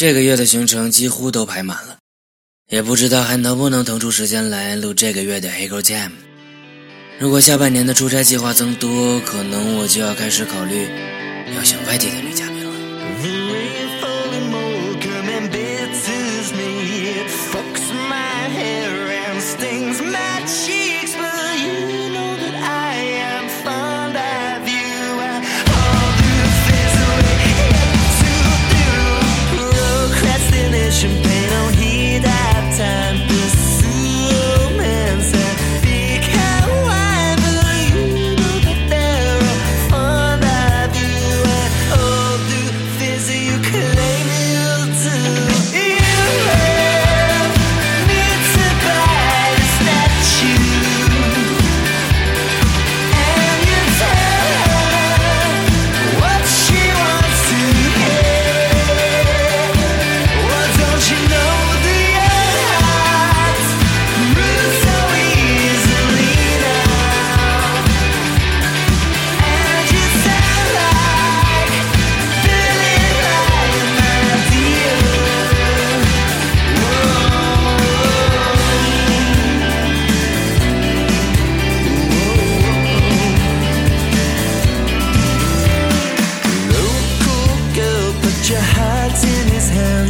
这个月的行程几乎都排满了，也不知道还能不能腾出时间来录这个月的黑狗 Jam。如果下半年的出差计划增多，可能我就要开始考虑要选外地的女嘉宾了。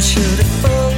should have